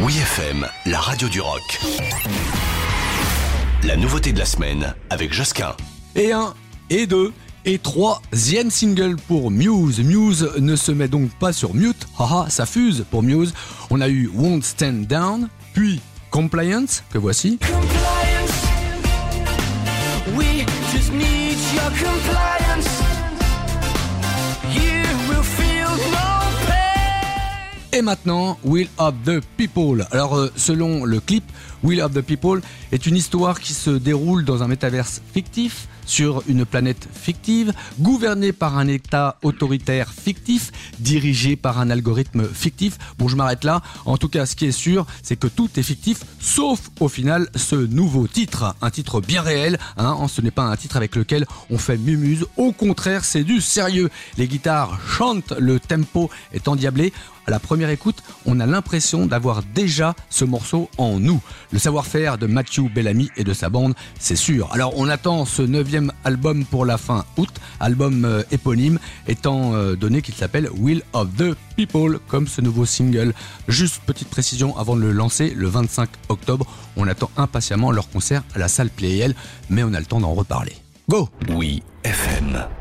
Oui FM, la radio du rock. La nouveauté de la semaine avec Josquin. Et un, et deux, et troisième single pour Muse. Muse ne se met donc pas sur mute, haha, ça fuse pour Muse. On a eu Won't Stand Down, puis Compliance, que voici. compliance. We just need your compliance. Et maintenant, Will of the People. Alors, euh, selon le clip, Will of the People est une histoire qui se déroule dans un métaverse fictif, sur une planète fictive, gouvernée par un État autoritaire fictif, dirigé par un algorithme fictif. Bon, je m'arrête là. En tout cas, ce qui est sûr, c'est que tout est fictif, sauf au final ce nouveau titre. Un titre bien réel, hein. Ce n'est pas un titre avec lequel on fait mumuse. Au contraire, c'est du sérieux. Les guitares chantent, le tempo est endiablé. La écoute, on a l'impression d'avoir déjà ce morceau en nous. Le savoir-faire de Matthew Bellamy et de sa bande, c'est sûr. Alors on attend ce neuvième album pour la fin août, album euh, éponyme, étant euh, donné qu'il s'appelle Will of the People, comme ce nouveau single. Juste petite précision avant de le lancer, le 25 octobre, on attend impatiemment leur concert à la salle Playel, mais on a le temps d'en reparler. Go Oui FM.